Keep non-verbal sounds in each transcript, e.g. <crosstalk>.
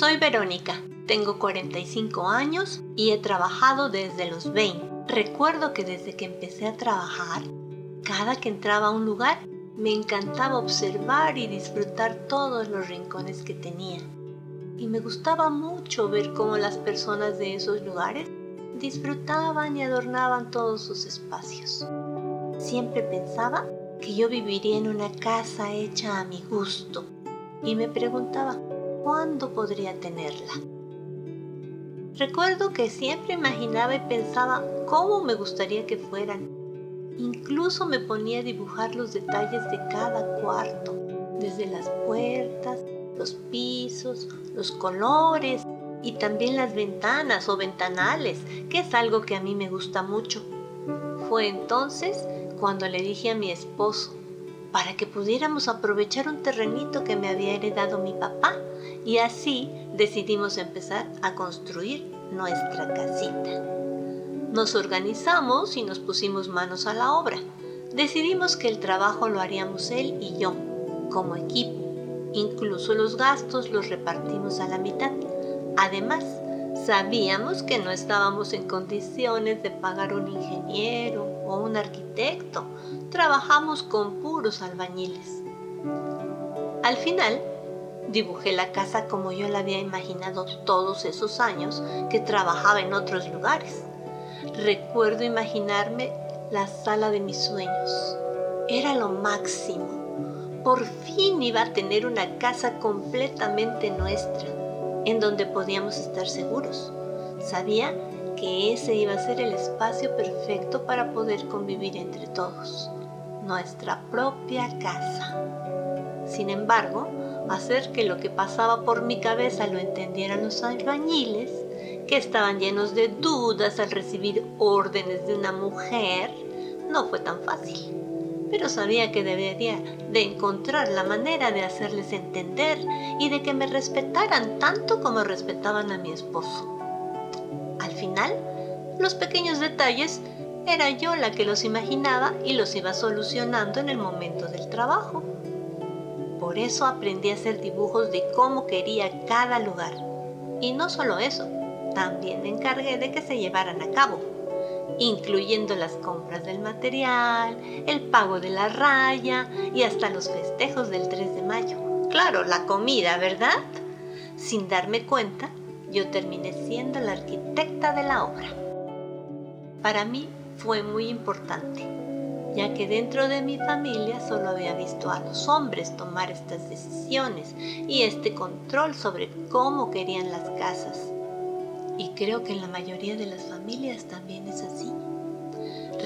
Soy Verónica, tengo 45 años y he trabajado desde los 20. Recuerdo que desde que empecé a trabajar, cada que entraba a un lugar, me encantaba observar y disfrutar todos los rincones que tenía. Y me gustaba mucho ver cómo las personas de esos lugares disfrutaban y adornaban todos sus espacios. Siempre pensaba que yo viviría en una casa hecha a mi gusto y me preguntaba, ¿cuándo podría tenerla? Recuerdo que siempre imaginaba y pensaba cómo me gustaría que fueran. Incluso me ponía a dibujar los detalles de cada cuarto, desde las puertas, los pisos, los colores y también las ventanas o ventanales, que es algo que a mí me gusta mucho. Fue entonces cuando le dije a mi esposo, para que pudiéramos aprovechar un terrenito que me había heredado mi papá y así decidimos empezar a construir nuestra casita. Nos organizamos y nos pusimos manos a la obra. Decidimos que el trabajo lo haríamos él y yo, como equipo. Incluso los gastos los repartimos a la mitad. Además, sabíamos que no estábamos en condiciones de pagar un ingeniero o un arquitecto. Trabajamos con puros albañiles. Al final, Dibujé la casa como yo la había imaginado todos esos años que trabajaba en otros lugares. Recuerdo imaginarme la sala de mis sueños. Era lo máximo. Por fin iba a tener una casa completamente nuestra, en donde podíamos estar seguros. Sabía que ese iba a ser el espacio perfecto para poder convivir entre todos. Nuestra propia casa. Sin embargo, hacer que lo que pasaba por mi cabeza lo entendieran los albañiles, que estaban llenos de dudas al recibir órdenes de una mujer, no fue tan fácil. Pero sabía que debería de encontrar la manera de hacerles entender y de que me respetaran tanto como respetaban a mi esposo. Al final, los pequeños detalles era yo la que los imaginaba y los iba solucionando en el momento del trabajo. Por eso aprendí a hacer dibujos de cómo quería cada lugar. Y no solo eso, también me encargué de que se llevaran a cabo, incluyendo las compras del material, el pago de la raya y hasta los festejos del 3 de mayo. Claro, la comida, ¿verdad? Sin darme cuenta, yo terminé siendo la arquitecta de la obra. Para mí fue muy importante ya que dentro de mi familia solo había visto a los hombres tomar estas decisiones y este control sobre cómo querían las casas. Y creo que en la mayoría de las familias también es así.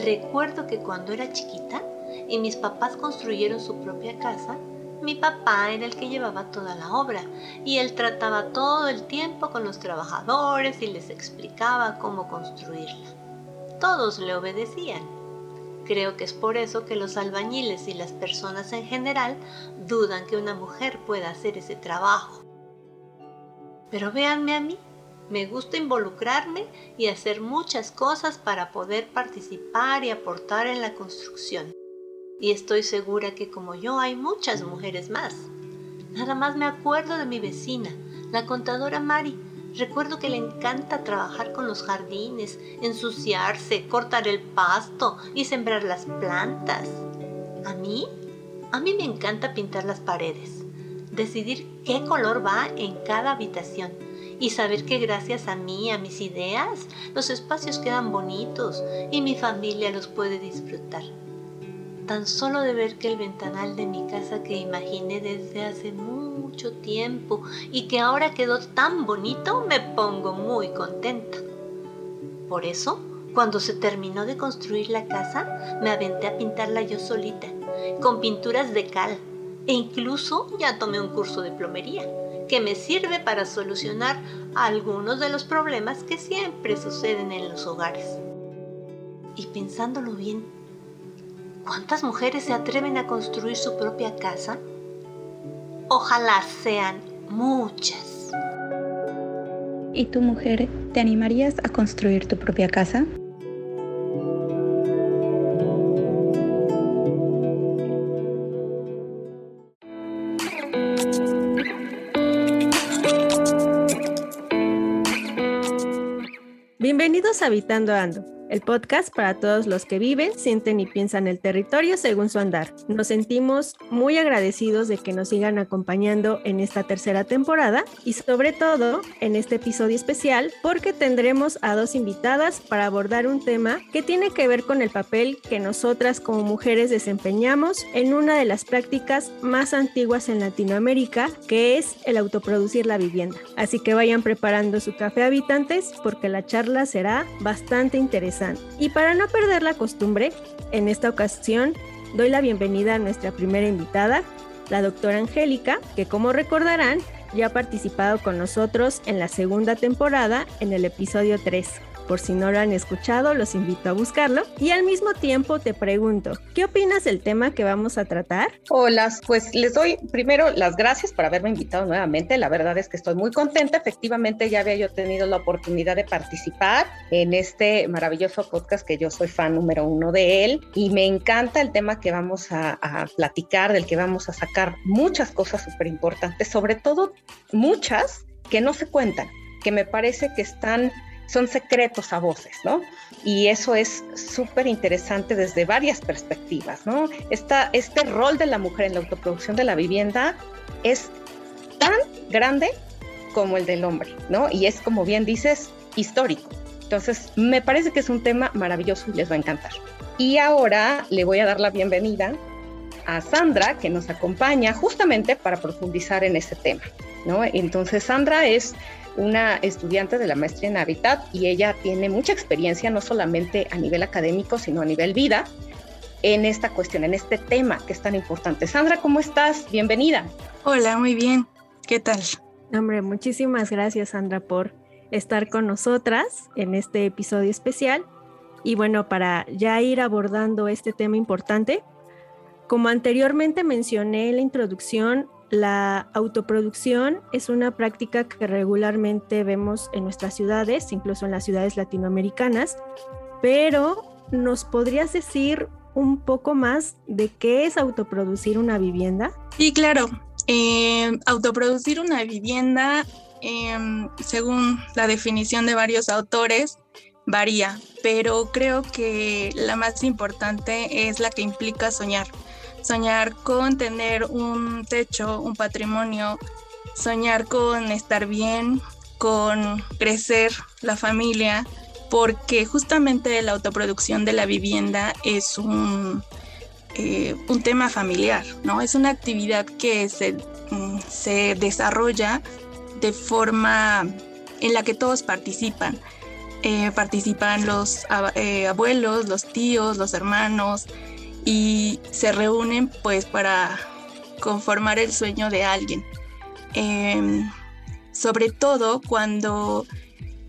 Recuerdo que cuando era chiquita y mis papás construyeron su propia casa, mi papá era el que llevaba toda la obra y él trataba todo el tiempo con los trabajadores y les explicaba cómo construirla. Todos le obedecían Creo que es por eso que los albañiles y las personas en general dudan que una mujer pueda hacer ese trabajo. Pero véanme a mí, me gusta involucrarme y hacer muchas cosas para poder participar y aportar en la construcción. Y estoy segura que como yo hay muchas mujeres más. Nada más me acuerdo de mi vecina, la contadora Mari, Recuerdo que le encanta trabajar con los jardines, ensuciarse, cortar el pasto y sembrar las plantas. ¿A mí? A mí me encanta pintar las paredes. decidir qué color va en cada habitación y saber que gracias a mí, a mis ideas, los espacios quedan bonitos y mi familia los puede disfrutar. Tan solo de ver que el ventanal de mi casa que imaginé desde hace mucho tiempo y que ahora quedó tan bonito, me pongo muy contenta. Por eso, cuando se terminó de construir la casa, me aventé a pintarla yo solita, con pinturas de cal, e incluso ya tomé un curso de plomería, que me sirve para solucionar algunos de los problemas que siempre suceden en los hogares. Y pensándolo bien, ¿cuántas mujeres se atreven a construir su propia casa? Ojalá sean muchas. ¿Y tu mujer, te animarías a construir tu propia casa? Bienvenidos a Habitando Ando el podcast para todos los que viven, sienten y piensan el territorio según su andar. Nos sentimos muy agradecidos de que nos sigan acompañando en esta tercera temporada y sobre todo en este episodio especial porque tendremos a dos invitadas para abordar un tema que tiene que ver con el papel que nosotras como mujeres desempeñamos en una de las prácticas más antiguas en Latinoamérica, que es el autoproducir la vivienda. Así que vayan preparando su café habitantes porque la charla será bastante interesante. Y para no perder la costumbre, en esta ocasión doy la bienvenida a nuestra primera invitada, la doctora Angélica, que como recordarán ya ha participado con nosotros en la segunda temporada en el episodio 3. Por si no lo han escuchado, los invito a buscarlo. Y al mismo tiempo te pregunto, ¿qué opinas del tema que vamos a tratar? Hola, pues les doy primero las gracias por haberme invitado nuevamente. La verdad es que estoy muy contenta. Efectivamente, ya había yo tenido la oportunidad de participar en este maravilloso podcast que yo soy fan número uno de él. Y me encanta el tema que vamos a, platicar, del que vamos a sacar muchas cosas súper importantes, sobre todo muchas que no se cuentan, que me parece que están son secretos a voces, ¿no? Y eso es súper interesante desde varias perspectivas, ¿no? Esta, este rol de la mujer en la autoproducción de la vivienda es tan grande como el del hombre, ¿no? Y es, como bien dices, histórico. Entonces, me parece que es un tema maravilloso y les va a encantar. Y ahora le voy a dar la bienvenida a Sandra, que nos acompaña justamente para profundizar en este tema, ¿no? Entonces, Sandra es una estudiante de la maestría en Hábitat y ella tiene mucha experiencia, no solamente a nivel académico, sino a nivel vida, en esta cuestión, en este tema que es tan importante. Sandra, ¿cómo estás? Bienvenida. Hola, muy bien. ¿Qué tal? Hombre, muchísimas gracias, Sandra, por estar con nosotras en este episodio especial. Y bueno, para ya ir abordando este tema importante, como anteriormente mencioné en la introducción, la autoproducción es una práctica que regularmente vemos en nuestras ciudades, incluso en las ciudades latinoamericanas, pero ¿nos podrías decir un poco más de qué es autoproducir una vivienda? Sí, claro. Eh, autoproducir una vivienda, em, según la definición de varios autores, varía, pero creo que la más importante es la que implica soñar soñar con tener un techo, un patrimonio, soñar con estar bien, con crecer la familia, porque justamente la autoproducción de la vivienda es un, eh, un tema familiar, ¿no? Es una actividad que se, mm, se desarrolla de forma en la que todos participan. Eh, participan los eh, abuelos, los tíos, los hermanos, y se reúnen pues para conformar el sueño de alguien. Em, sobre todo cuando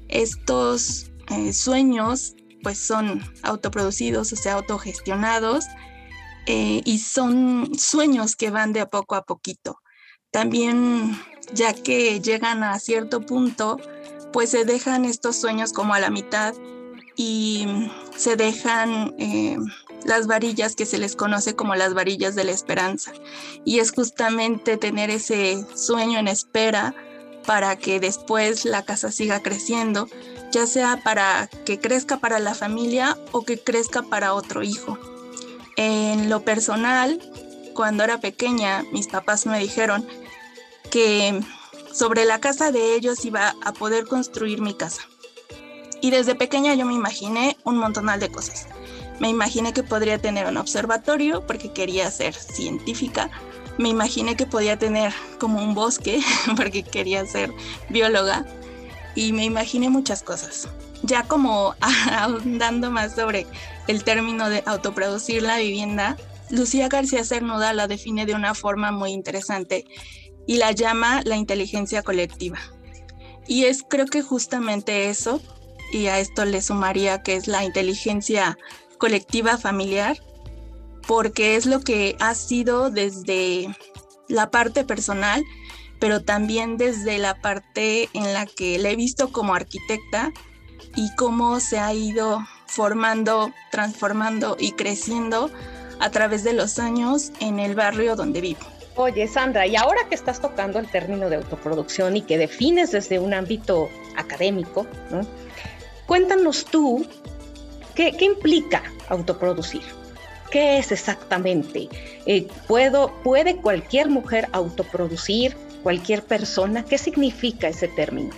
estos eh, sueños pues son autoproducidos, o sea, autogestionados eh, y son sueños que van de a poco a poquito. También ya que llegan a cierto punto, pues se dejan estos sueños como a la mitad y se dejan eh, las varillas que se les conoce como las varillas de la esperanza. Y es justamente tener ese sueño en espera para que después la casa siga creciendo, ya sea para que crezca para la familia o que crezca para otro hijo. En lo personal, cuando era pequeña, mis papás me dijeron que sobre la casa de ellos iba a poder construir mi casa. Y desde pequeña yo me imaginé un montonal de cosas. Me imaginé que podría tener un observatorio porque quería ser científica. Me imaginé que podía tener como un bosque <laughs> porque quería ser bióloga. Y me imaginé muchas cosas. Ya como <laughs> ahondando más sobre el término de autoproducir la vivienda, Lucía García Cernuda la define de una forma muy interesante y la llama la inteligencia colectiva. Y es creo que justamente eso, y a esto le sumaría que es la inteligencia colectiva familiar, porque es lo que ha sido desde la parte personal, pero también desde la parte en la que le he visto como arquitecta y cómo se ha ido formando, transformando y creciendo a través de los años en el barrio donde vivo. Oye, Sandra, y ahora que estás tocando el término de autoproducción y que defines desde un ámbito académico, cuéntanos tú qué, implica autoproducir. ¿Qué es exactamente? Eh, ¿puedo, ¿Puede cualquier mujer autoproducir? ¿Cualquier persona? ¿Qué significa ese término?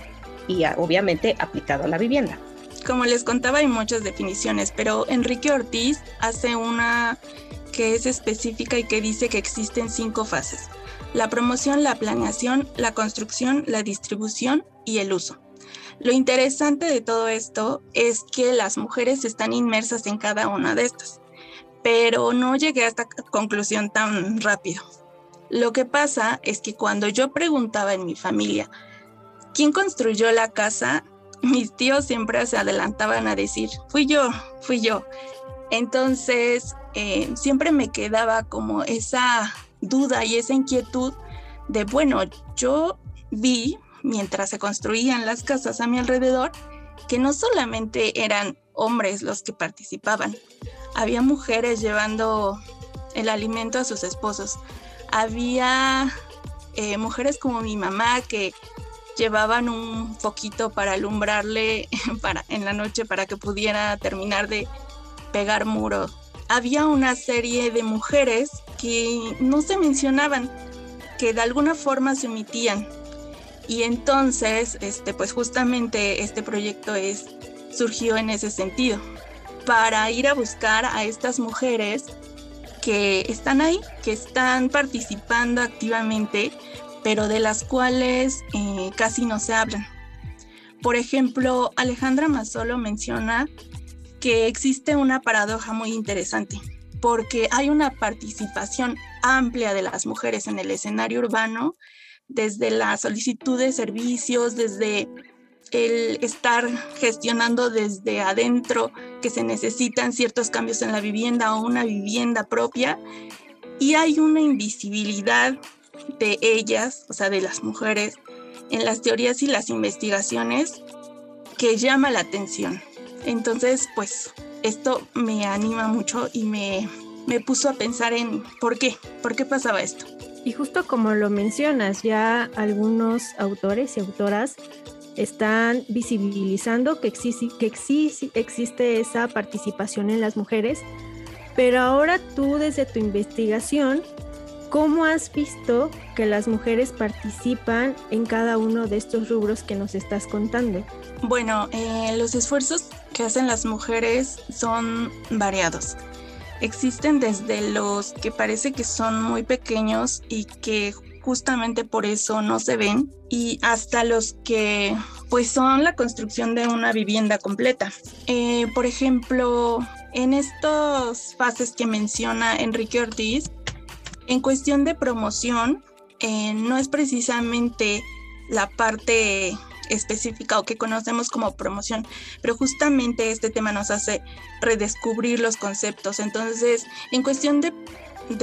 Y obviamente aplicado a la vivienda. Como les contaba, hay muchas definiciones, pero Enrique Ortiz hace una que es específica y que dice que existen cinco fases. La promoción, la planeación, la construcción, la distribución y el uso. Lo interesante de todo esto es que las mujeres están inmersas en cada una de estas, pero no llegué a esta conclusión tan rápido. Lo que pasa es que cuando yo preguntaba en mi familia, ¿quién construyó la casa? Mis tíos siempre se adelantaban a decir, fui yo, fui yo. Entonces, eh, siempre me quedaba como esa duda y esa inquietud de, bueno, yo vi mientras se construían las casas a mi alrededor que no solamente eran hombres los que participaban, había mujeres llevando el alimento a sus esposos, había eh, mujeres como mi mamá que llevaban un foquito para alumbrarle <laughs> para, en la noche para que pudiera terminar de pegar muro había una serie de mujeres que no se mencionaban, que de alguna forma se omitían. Y entonces, este, pues justamente este proyecto es, surgió en ese sentido, para ir a buscar a estas mujeres que están ahí, que están participando activamente, pero de las cuales eh, casi no se hablan. Por ejemplo, Alejandra Mazzolo menciona que existe una paradoja muy interesante, porque hay una participación amplia de las mujeres en el escenario urbano, desde la solicitud de servicios, desde el estar gestionando desde adentro que se necesitan ciertos cambios en la vivienda o una vivienda propia, y hay una invisibilidad de ellas, o sea, de las mujeres, en las teorías y las investigaciones que llama la atención. Entonces, pues esto me anima mucho y me, puso a pensar en por qué, por qué pasaba esto. Y justo como lo mencionas, ya algunos autores y autoras están visibilizando que, existe, esa participación en las mujeres, pero ahora tú desde tu investigación ¿Cómo has visto que las mujeres participan en cada uno de estos rubros que nos estás contando? Bueno, eh, los esfuerzos que hacen las mujeres son variados. Existen desde los que parece que son muy pequeños y que justamente por eso no se ven y hasta los que pues son la construcción de una vivienda completa. Eh, por ejemplo, en estas fases que menciona Enrique Ortiz, en cuestión de promoción, eh, no es precisamente la parte específica o que conocemos como promoción, pero justamente este tema nos hace redescubrir los conceptos. Entonces, en cuestión de,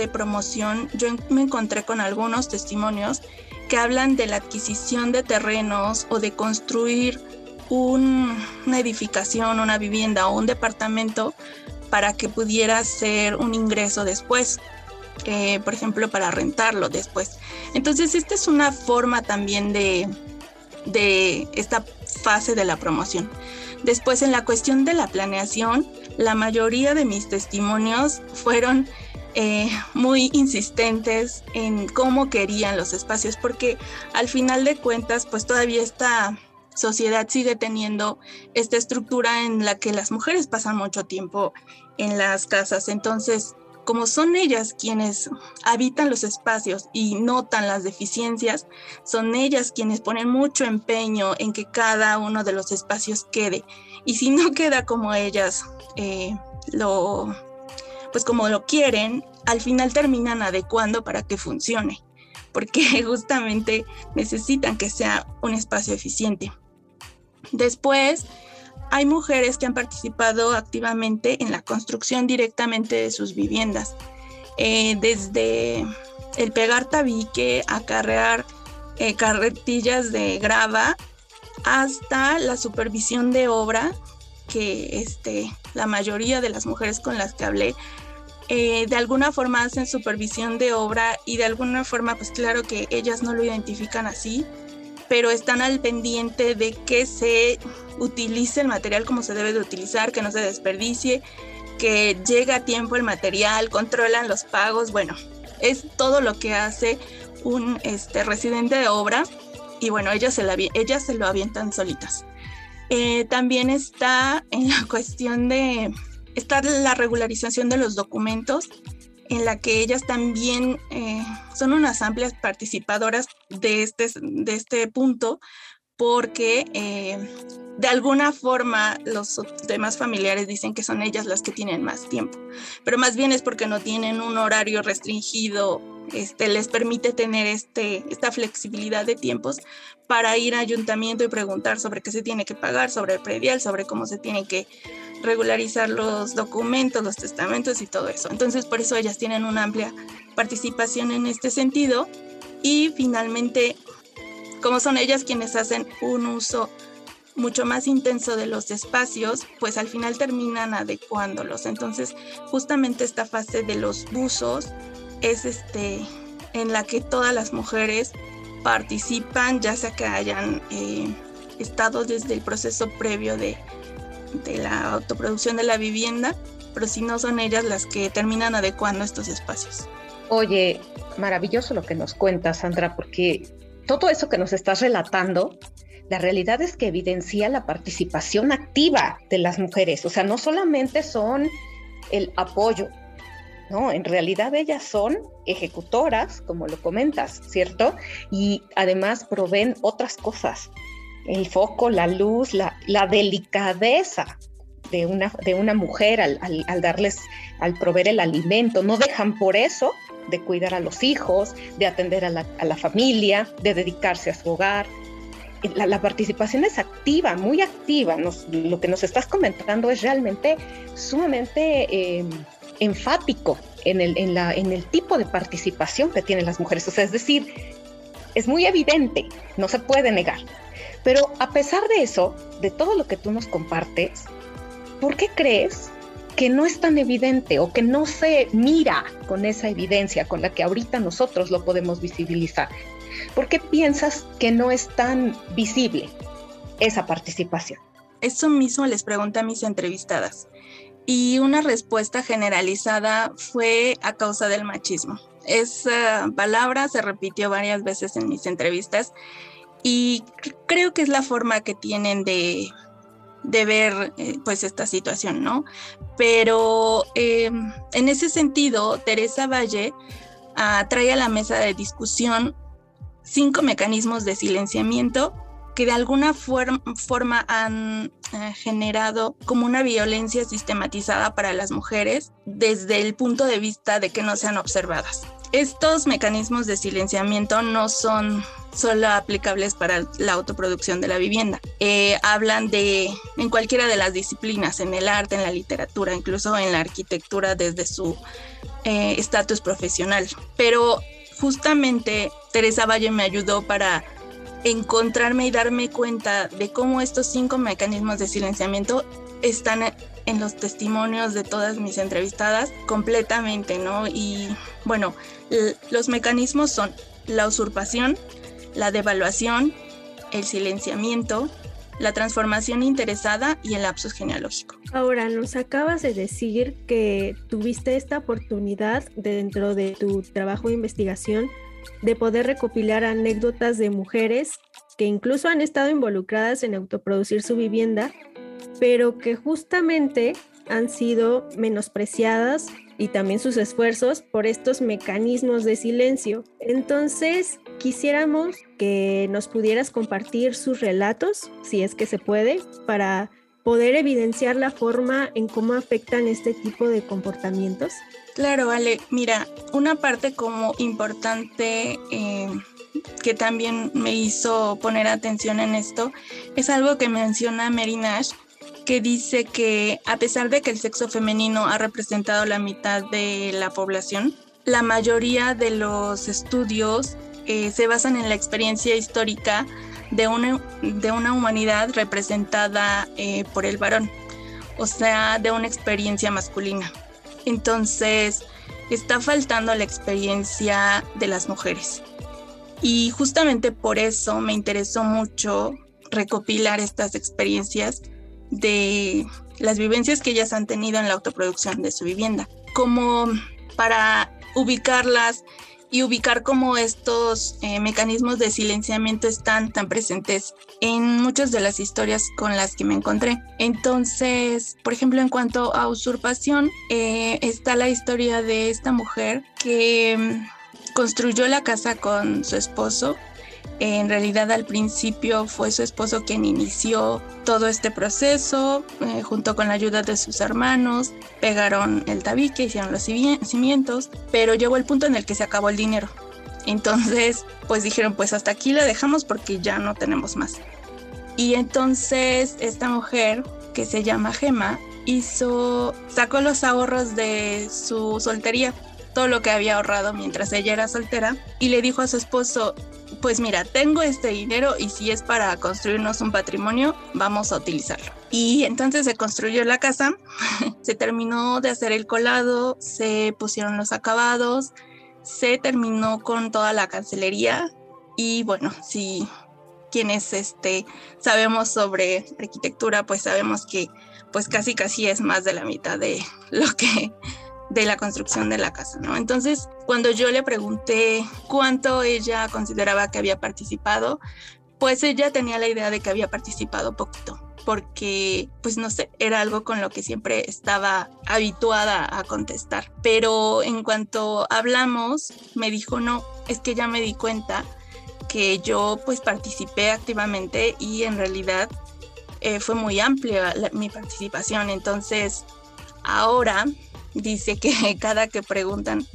promoción, yo me encontré con algunos testimonios que hablan de la adquisición de terrenos o de construir una edificación, una vivienda o un departamento para que pudiera ser un ingreso después. Eh, por ejemplo, para rentarlo después. Entonces, esta es una forma también de, de esta fase de la promoción. Después, en la cuestión de la planeación, la mayoría de mis testimonios fueron eh, muy insistentes en cómo querían los espacios, porque al final de cuentas, pues todavía esta sociedad sigue teniendo esta estructura en la que las mujeres pasan mucho tiempo en las casas. Entonces, como son ellas quienes habitan los espacios y notan las deficiencias, son ellas quienes ponen mucho empeño en que cada uno de los espacios quede. Y si no <laughs> queda como ellas eh, lo pues como lo quieren, al final terminan adecuando para que funcione, porque <laughs> justamente necesitan que sea un espacio eficiente. Después, hay mujeres que han participado activamente en la construcción directamente de sus viviendas, eh, desde el pegar tabique, acarrear eh, carretillas de grava, hasta la supervisión de obra, que este, la mayoría de las mujeres con las que hablé eh, de alguna forma hacen supervisión de obra y de alguna forma, pues claro que ellas no lo identifican así, pero están al pendiente de que se utilice el material como se debe de utilizar, que no se desperdicie, que llegue a tiempo el material, controlan los pagos, bueno, es todo lo que hace un este, residente de obra y bueno, ellas se, la, ellas se lo avientan solitas. Eh, también está en la cuestión de está la regularización de los documentos, en la que ellas también eh, son unas amplias participadoras de este, de este punto, porque eh, de alguna forma los demás familiares dicen que son ellas las que tienen más tiempo, pero más bien es porque no tienen un horario restringido, este, les permite tener este, esta flexibilidad de tiempos para ir a ayuntamiento y preguntar sobre qué se tiene que pagar, sobre el predial, sobre cómo se tiene que regularizar los documentos, los testamentos y todo eso. Entonces, por eso ellas tienen una amplia participación en este sentido. Y finalmente, como son ellas quienes hacen un uso mucho más intenso de los espacios, pues al final terminan adecuándolos. Entonces, justamente esta fase de los buzos es este en la que todas las mujeres participan, ya sea que hayan eh, estado desde el proceso previo de de la autoproducción de la vivienda, pero si no son ellas las que terminan adecuando estos espacios. Oye, maravilloso lo que nos cuentas, Sandra, porque todo eso que nos estás relatando, la realidad es que evidencia la participación activa de las mujeres. O sea, no solamente son el apoyo, no, en realidad ellas son ejecutoras, como lo comentas, ¿cierto? Y además proveen otras cosas, el foco, la luz, la, delicadeza de una, de una mujer al, darles, al proveer el alimento. No dejan por eso de cuidar a los hijos, de atender a la, familia, de dedicarse a su hogar. La, participación es activa, muy activa. lo que nos estás comentando es realmente sumamente em, enfático en el, en, el tipo de participación que tienen las mujeres. O sea, es decir, es muy evidente, no se puede negar. Pero a pesar de eso, de todo lo que tú nos compartes, ¿por qué crees que no es tan evidente o que no se mira con esa evidencia con la que ahorita nosotros lo podemos visibilizar? ¿Por qué piensas que no es tan visible esa participación? Eso mismo les pregunté a mis entrevistadas y una respuesta generalizada fue a causa del machismo. Esa palabra se repitió varias veces en mis entrevistas y creo que es la forma que tienen de, ver eh, pues esta situación, ¿no? Pero eh, en ese sentido, Teresa Valle ah, trae a la mesa de discusión cinco mecanismos de silenciamiento que de alguna forma han eh, generado como una violencia sistematizada para las mujeres desde el punto de vista de que no sean observadas. Estos mecanismos de silenciamiento no son solo aplicables para la autoproducción de la vivienda. Eh, hablan de en cualquiera de las disciplinas, en el arte, en la literatura, incluso en la arquitectura desde su eh, estatus profesional. Pero justamente Teresa Valle me ayudó para encontrarme y darme cuenta de cómo estos cinco mecanismos de silenciamiento están en los testimonios de todas mis entrevistadas completamente, ¿no? Y bueno, los mecanismos son la usurpación, la devaluación, el silenciamiento, la transformación interesada y el lapsus genealógico. Ahora, nos acabas de decir que tuviste esta oportunidad dentro de tu trabajo de investigación de poder recopilar anécdotas de mujeres que incluso han estado involucradas en autoproducir su vivienda, pero que justamente han sido menospreciadas y también sus esfuerzos por estos mecanismos de silencio. Entonces, quisiéramos que nos pudieras compartir sus relatos, si es que se puede, para poder evidenciar la forma en cómo afectan este tipo de comportamientos. Claro, Ale, mira, una parte como importante eh, que también me hizo poner atención en esto es algo que menciona Mary Nash que dice que a pesar de que el sexo femenino ha representado la mitad de la población, la mayoría de los estudios eh, se basan en la experiencia histórica de una, de una humanidad representada eh, por el varón, o sea, de una experiencia masculina. Entonces, está faltando la experiencia de las mujeres. Y justamente por eso me interesó mucho recopilar estas experiencias de las vivencias que ellas han tenido en la autoproducción de su vivienda, como para ubicarlas y ubicar cómo estos eh, mecanismos de silenciamiento están tan presentes en muchas de las historias con las que me encontré. Entonces, por ejemplo, en cuanto a usurpación, eh, está la historia de esta mujer que mm, construyó la casa con su esposo en realidad al principio fue su esposo quien inició todo este proceso, eh, junto con la ayuda de sus hermanos, pegaron el tabique, hicieron los cimientos, pero llegó el punto en el que se acabó el dinero. Entonces, pues dijeron, pues hasta aquí la dejamos porque ya no tenemos más. Y entonces esta mujer, que se llama Gema, hizo, sacó los ahorros de su soltería, todo lo que había ahorrado mientras ella era soltera, y le dijo a su esposo, pues mira, tengo este dinero y si es para construirnos un patrimonio, vamos a utilizarlo. Y entonces se construyó la casa, <laughs> se terminó de hacer el colado, se pusieron los acabados, se terminó con toda la cancelería y bueno, si quienes este, sabemos sobre arquitectura, pues sabemos que pues casi casi es más de la mitad de lo que de la construcción de la casa, ¿no? Entonces, cuando yo le pregunté cuánto ella consideraba que había participado, pues ella tenía la idea de que había participado poquito, porque, pues no sé, era algo con lo que siempre estaba habituada a contestar. Pero en cuanto hablamos, me dijo, no, es que ya me di cuenta que yo pues participé activamente y en realidad eh, fue muy amplia mi participación. Entonces, ahora dice que <laughs> cada que preguntan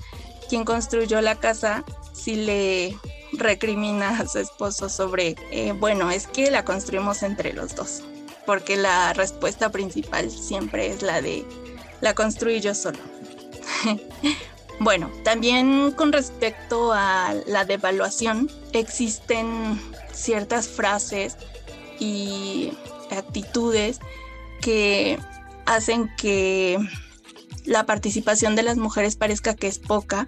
quién construyó la casa, si le recrimina a su esposo sobre, eh, bueno, es que la construimos entre los dos, porque la respuesta principal siempre es la de, la construí yo solo. <laughs> bueno, también con respecto a la devaluación, existen ciertas frases y actitudes que hacen que la participación de las mujeres parezca que es poca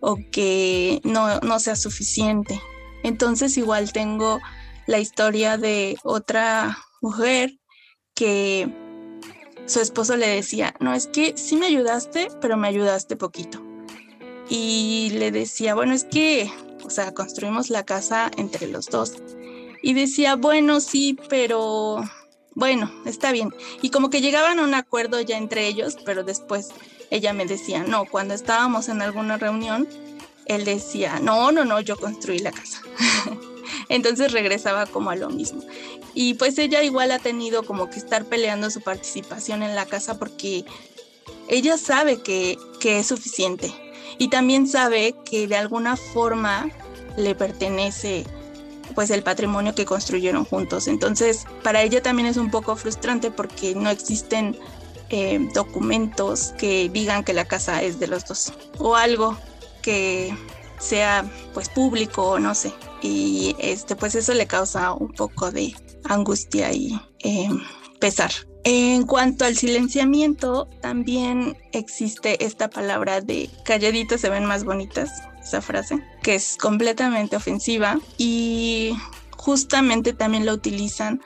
o que no, no sea suficiente. Entonces igual tengo la historia de otra mujer que su esposo le decía, no, es que sí me ayudaste, pero me ayudaste poquito. Y le decía, bueno, es que, o sea, construimos la casa entre los dos. Y decía, bueno, sí, pero bueno, está bien. Y como que llegaban a un acuerdo ya entre ellos, pero después ella me decía, no, cuando estábamos en alguna reunión, él decía, no, no, no, yo construí la casa. <laughs> Entonces regresaba como a lo mismo. Y pues ella igual ha tenido como que estar peleando su participación en la casa porque ella sabe que, que es suficiente y también sabe que de alguna forma le pertenece pues el patrimonio que construyeron juntos. Entonces, para ella también es un poco frustrante porque no existen eh, documentos que digan que la casa es de los dos o algo que sea pues público o no sé. Y este pues eso le causa un poco de angustia y eh, pesar. En cuanto al silenciamiento, también existe esta palabra de calladitas se ven más bonitas esa frase, que es completamente ofensiva y justamente también la utilizan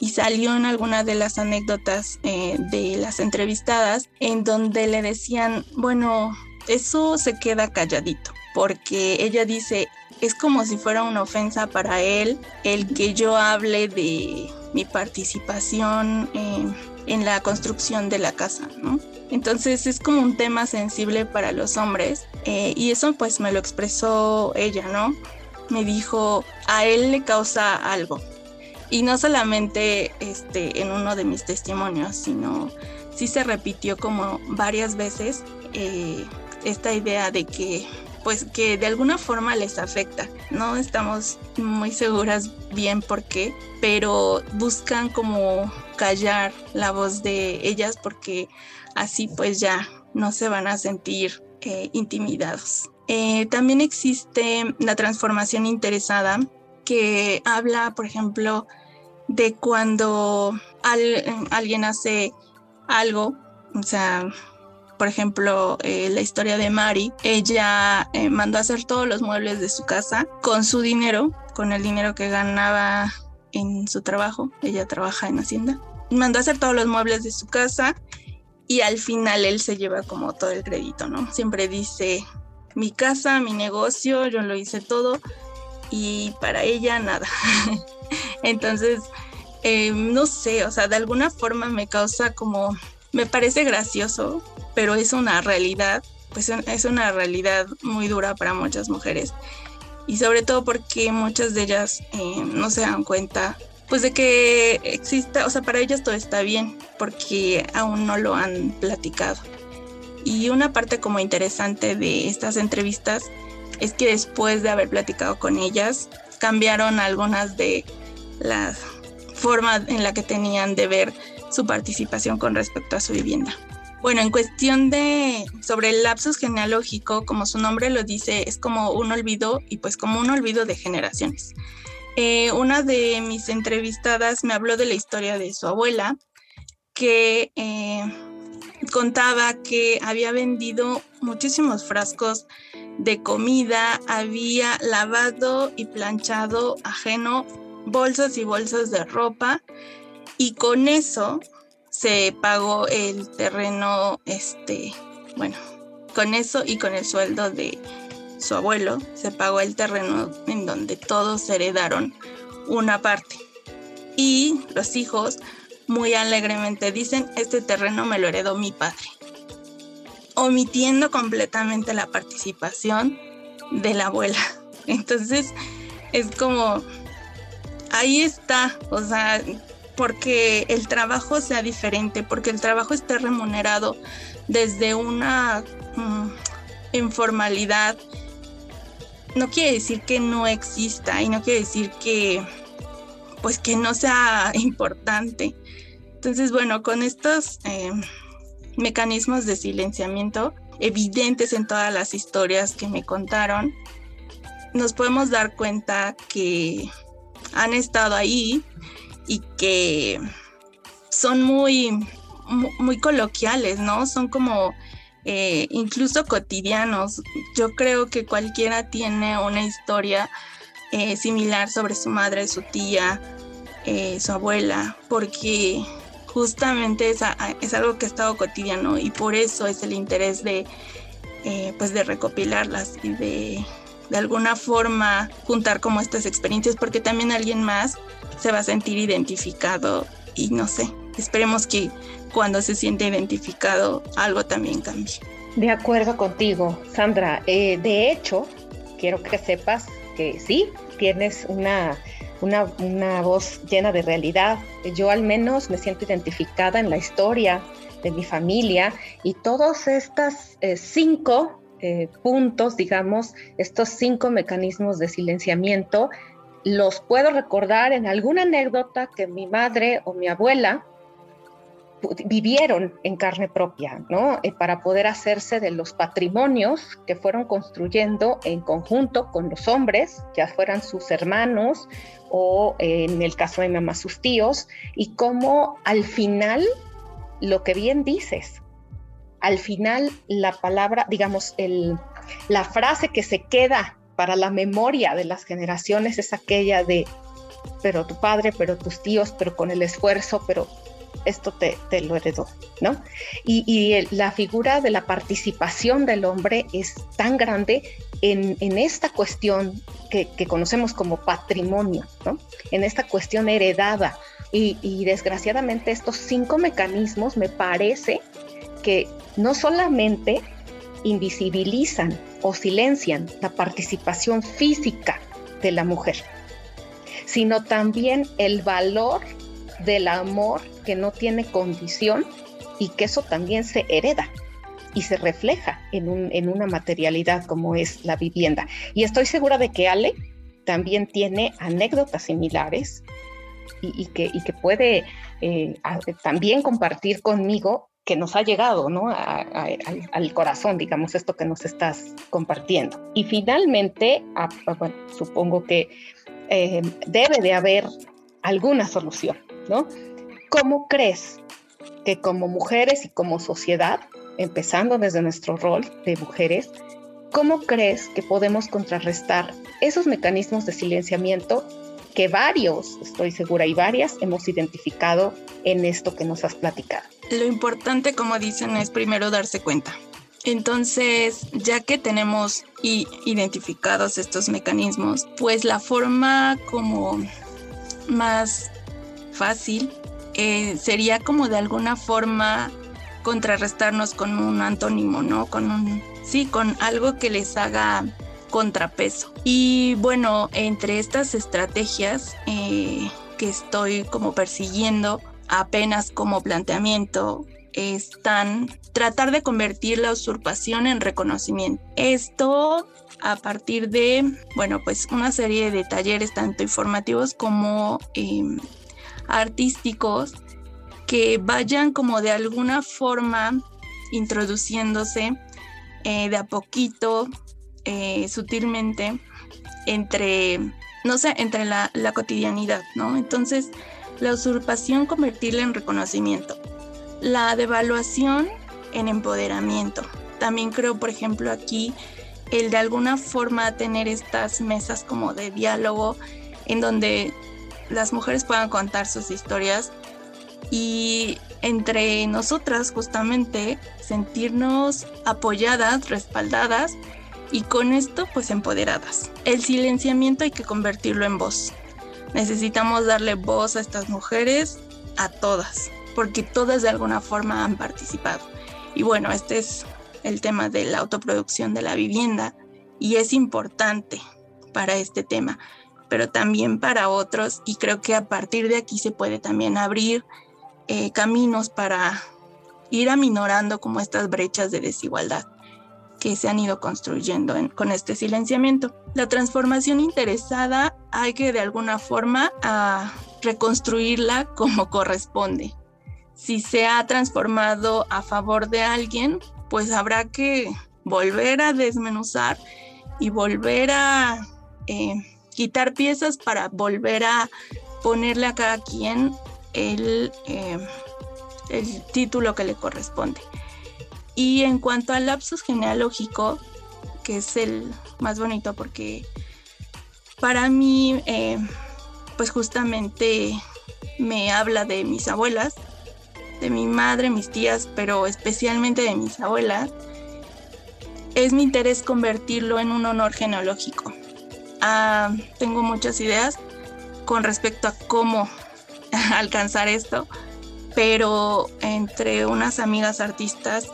y salió en alguna de las anécdotas eh, de las entrevistadas en donde le decían, bueno, eso se queda calladito, porque ella dice, es como si fuera una ofensa para él el que yo hable de mi participación en la construcción de la casa. Entonces es como un tema sensible para los hombres eh, y eso pues me lo expresó ella, ¿no? Me dijo, a él le causa algo. Y no solamente este, en uno de mis testimonios, sino sí se repitió como varias veces eh, esta idea de que pues que de alguna forma les afecta. No estamos muy seguras bien por qué, pero buscan como callar la voz de ellas porque así pues ya no se van a sentir eh, intimidados. Eh, también existe la transformación interesada que habla, por ejemplo, de cuando alguien hace algo, o sea, por ejemplo, eh, la historia de Mari, ella mandó a hacer todos los muebles de su casa con su dinero, con el dinero que ganaba en su trabajo, ella trabaja en Hacienda, mandó a hacer todos los muebles de su casa y al final él se lleva como todo el crédito, ¿no? Siempre dice, mi casa, mi negocio, yo lo hice todo y para ella nada. <laughs> Entonces, eh, no sé, o sea, de alguna forma me causa como me parece gracioso, pero es una realidad, pues es una realidad muy dura para muchas mujeres. Y sobre todo porque muchas de ellas eh, no se dan cuenta, pues de que exista, o sea, para ellas todo está bien, porque aún no lo han platicado. Y una parte como interesante de estas entrevistas es que después de haber platicado con ellas, cambiaron algunas de las formas en la que tenían de ver su participación con respecto a su vivienda. Bueno, en cuestión de sobre el lapsus genealógico, como su nombre lo dice, es como un olvido y pues como un olvido de generaciones. Eh, una de mis entrevistadas me habló de la historia de su abuela, que eh, contaba que había vendido muchísimos frascos de comida, había lavado y planchado ajeno bolsas y bolsas de ropa y con eso se pagó el terreno, este, bueno, con eso y con el sueldo de su abuelo, se pagó el terreno en donde todos heredaron una parte. Y los hijos muy alegremente dicen, este terreno me lo heredó mi padre, omitiendo completamente la participación de la abuela. <laughs> Entonces, es como, ahí está, o sea, porque el trabajo sea diferente, porque el trabajo esté remunerado desde una mm, informalidad, no quiere decir que no exista y no quiere decir que pues que no sea <laughs> importante. Entonces, bueno, con estos eh, mecanismos de silenciamiento evidentes en todas las historias que me contaron, nos podemos dar cuenta que han estado ahí y que son muy, muy coloquiales, ¿no? Son como eh, incluso cotidianos. Yo creo que cualquiera tiene una historia eh, similar sobre su madre, su tía, eh, su abuela, porque justamente es, es, algo que ha estado cotidiano y por eso es el interés de, pues de recopilarlas y de de alguna forma juntar como estas experiencias porque también alguien más se va a sentir identificado y no sé, esperemos que cuando se siente identificado algo también cambie. De acuerdo contigo, Sandra. Eh, de hecho, quiero que sepas que sí, tienes una, una, una, voz llena de realidad. Yo al menos me siento identificada en la historia de mi familia y todas estas eh, cinco eh, puntos, digamos, estos cinco mecanismos de silenciamiento los puedo recordar en alguna anécdota que mi madre o mi abuela vivieron en carne propia, ¿no? Eh, para poder hacerse de los patrimonios que fueron construyendo en conjunto con los hombres, ya fueran sus hermanos o en el caso de mamá sus tíos, y cómo al final, lo que bien dices, al final la palabra, digamos, el, la frase que se queda para la memoria de las generaciones es aquella de pero tu padre, pero tus tíos, pero con el esfuerzo, pero esto te, lo heredó, ¿no? Y, la figura de la participación del hombre es tan grande en, esta cuestión que, conocemos como patrimonio, ¿no? En esta cuestión heredada. Y, desgraciadamente estos cinco mecanismos me parece que no solamente invisibilizan o silencian la participación física de la mujer, sino también el valor del amor que no tiene condición y que eso también se hereda y se refleja en, un, en una materialidad como es la vivienda. Y estoy segura de que Ale también tiene anécdotas similares y, que, y que, puede eh, también compartir conmigo que nos ha llegado ¿no? al, corazón, digamos, esto que nos estás compartiendo. Y finalmente, supongo que eh, debe de haber alguna solución, ¿no? ¿Cómo crees que como mujeres y como sociedad, empezando desde nuestro rol de mujeres, cómo crees que podemos contrarrestar esos mecanismos de silenciamiento que varios, estoy segura, y varias hemos identificado en esto que nos has platicado? Lo importante, como dicen, es primero darse cuenta. Entonces, ya que tenemos identificados estos mecanismos, pues la forma como más fácil eh, sería como de alguna forma contrarrestarnos con un antónimo, ¿no? Con un, sí, con algo que les haga contrapeso. Y bueno, entre estas estrategias eh, que estoy como persiguiendo, apenas como planteamiento están tratar de convertir la usurpación en reconocimiento. Esto a partir de, bueno, pues una serie de talleres tanto informativos como em, artísticos que vayan como de alguna forma introduciéndose eh, de a poquito, eh, sutilmente, entre, no sé, entre la, la cotidianidad, ¿no? Entonces, la usurpación convertirla en reconocimiento, la devaluación en empoderamiento. También creo, por ejemplo, aquí el de alguna forma tener estas mesas como de diálogo en donde las mujeres puedan contar sus historias y entre nosotras justamente sentirnos apoyadas, respaldadas y con esto pues empoderadas. El silenciamiento hay que convertirlo en voz. Necesitamos darle voz a estas mujeres, a todas, porque todas de alguna forma han participado. Y bueno, este es el tema de la autoproducción de la vivienda y es importante para este tema, pero también para otros y creo que a partir de aquí se puede también abrir eh, caminos para ir aminorando como estas brechas de desigualdad que se han ido construyendo con este silenciamiento. La transformación interesada hay que de alguna forma a reconstruirla como corresponde. Si se ha transformado a favor de alguien, pues habrá que volver a desmenuzar y volver a eh, quitar piezas para volver a ponerle a cada quien el, eh, el título que le corresponde. Y en cuanto al lapsus genealógico, que es el más bonito porque para mí, eh, pues justamente me habla de mis abuelas, de mi madre, mis tías, pero especialmente de mis abuelas, es mi interés convertirlo en un honor genealógico. Ah, tengo muchas ideas con respecto a cómo <laughs> alcanzar esto, pero entre unas amigas artistas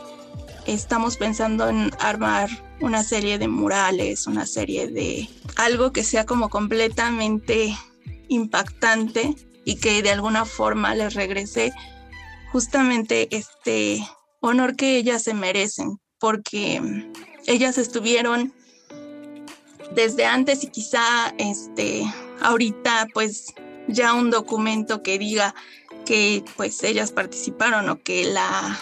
estamos pensando en armar una serie de murales, una serie de algo que sea como completamente impactante y que de alguna forma les regrese justamente este honor que ellas se merecen, porque ellas estuvieron desde antes y quizá este ahorita pues ya un documento que diga que pues ellas participaron o que la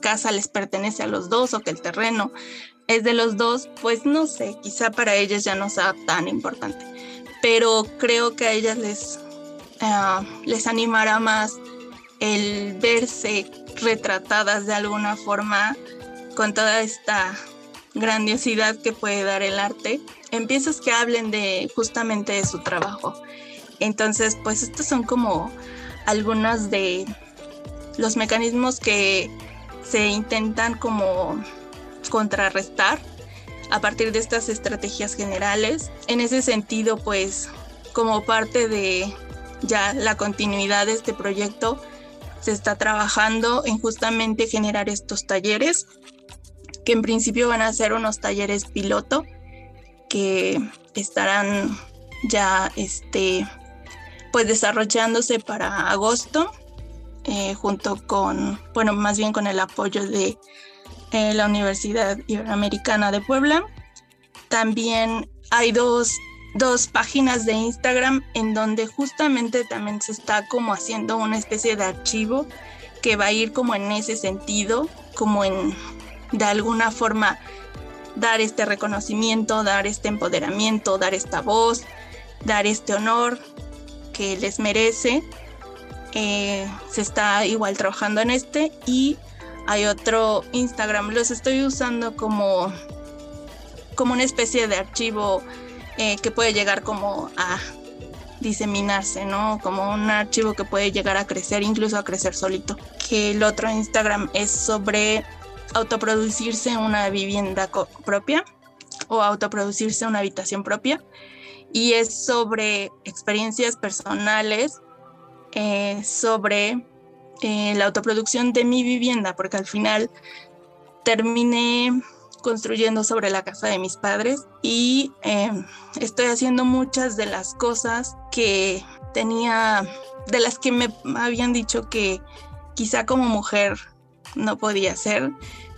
casa les pertenece a los dos o que el terreno es de los dos, pues no sé, quizá para ellas ya no sea tan importante. Pero creo que a ellas les, ah, les animará más el verse retratadas de alguna forma con toda esta grandiosidad que puede dar el arte en piezas que hablen de justamente de su trabajo Entonces, pues estos son como algunos de los mecanismos que se intentan como contrarrestar a partir de estas estrategias generales. En ese sentido, pues como parte de ya la continuidad de este proyecto, se está trabajando en justamente generar estos talleres, que en principio van a ser unos talleres piloto, que estarán ya este, pues desarrollándose para agosto, eh, junto con, bueno, más bien con el apoyo de eh, la Universidad Iberoamericana de Puebla. También hay dos, dos páginas de Instagram en donde justamente también se está como haciendo una especie de archivo que va a ir como en ese sentido, como en de alguna forma dar este reconocimiento, dar este empoderamiento, dar esta voz, dar este honor que les merece. Eh, se está igual trabajando en este y hay otro Instagram. Los estoy usando como, como una especie de archivo eh, que puede llegar como a diseminarse, ¿no? Como un archivo que puede llegar a crecer, incluso a crecer solito. Que el otro Instagram es sobre autoproducirse una vivienda propia o autoproducirse una habitación propia. Y es sobre experiencias personales, eh, sobre eh, la autoproducción de mi vivienda, porque al final terminé construyendo sobre la casa de mis padres y eh, estoy haciendo muchas de las cosas que tenía, de las que me habían dicho que quizá como mujer no podía hacer,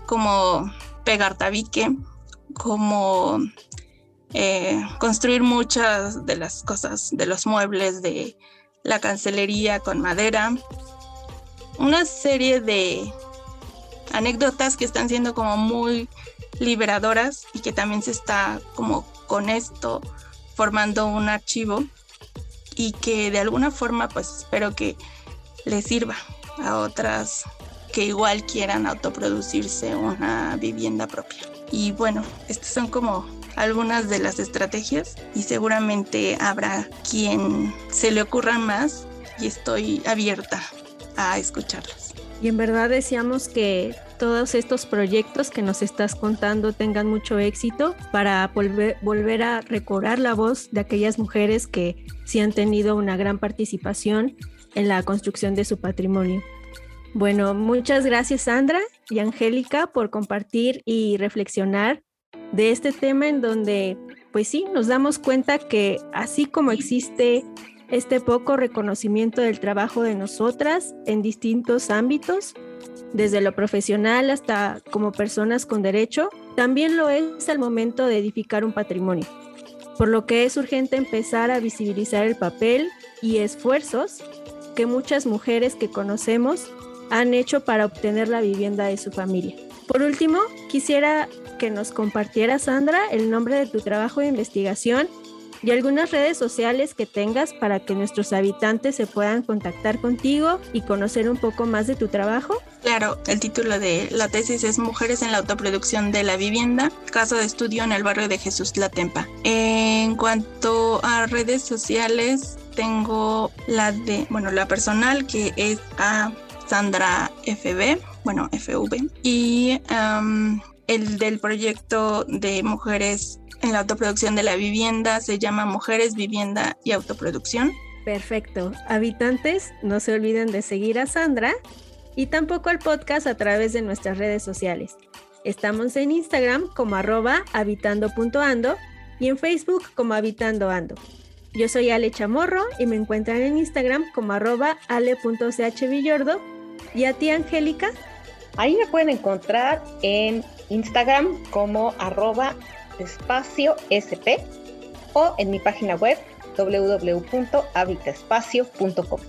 como pegar tabique, como eh, construir muchas de las cosas, de los muebles, de la cancelería con madera. Una serie de anécdotas que están siendo como muy liberadoras y que también se está como con esto formando un archivo y que de alguna forma pues espero que les sirva a otras que igual quieran autoproducirse una vivienda propia. Y bueno, estas son como algunas de las estrategias y seguramente habrá quien se le ocurra más y estoy abierta a escucharlos. Y en verdad deseamos que todos estos proyectos que nos estás contando tengan mucho éxito para volver, volver a recobrar la voz de aquellas mujeres que sí han tenido una gran participación en la construcción de su patrimonio. Bueno, muchas gracias Sandra y Angélica por compartir y reflexionar de este tema en donde, pues sí, nos damos cuenta que así como existe este poco reconocimiento del trabajo de nosotras en distintos ámbitos, desde lo profesional hasta como personas con derecho, también lo es al momento de edificar un patrimonio, por lo que es urgente empezar a visibilizar el papel y esfuerzos que muchas mujeres que conocemos han hecho para obtener la vivienda de su familia. Por último, quisiera que nos compartiera, Sandra, el nombre de tu trabajo de investigación y algunas redes sociales que tengas para que nuestros habitantes se puedan contactar contigo y conocer un poco más de tu trabajo. Claro, el título de la tesis es Mujeres en la autoproducción de la vivienda, caso de estudio en el barrio de Jesús Latempa. En cuanto a redes sociales, tengo la de, bueno, la personal que es a Sandra FB, bueno, FV, y el del proyecto de mujeres en la autoproducción de la vivienda se llama Mujeres, Vivienda y Autoproducción. Perfecto. Habitantes, no se olviden de seguir a Sandra y tampoco al podcast a través de nuestras redes sociales. Estamos en Instagram como arroba habitando.ando y en Facebook como habitando.ando. Yo soy Ale Chamorro y me encuentran en Instagram como arroba ¿Y a ti, Angélica? Ahí me pueden encontrar en Instagram como arroba espacio sp o en mi página web www.habitaespacio.com.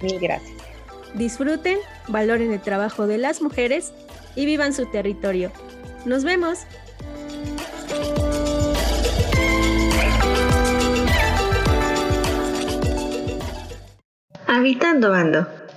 Mil gracias. Disfruten, valoren el trabajo de las mujeres y vivan su territorio. Nos vemos. Habitando Ando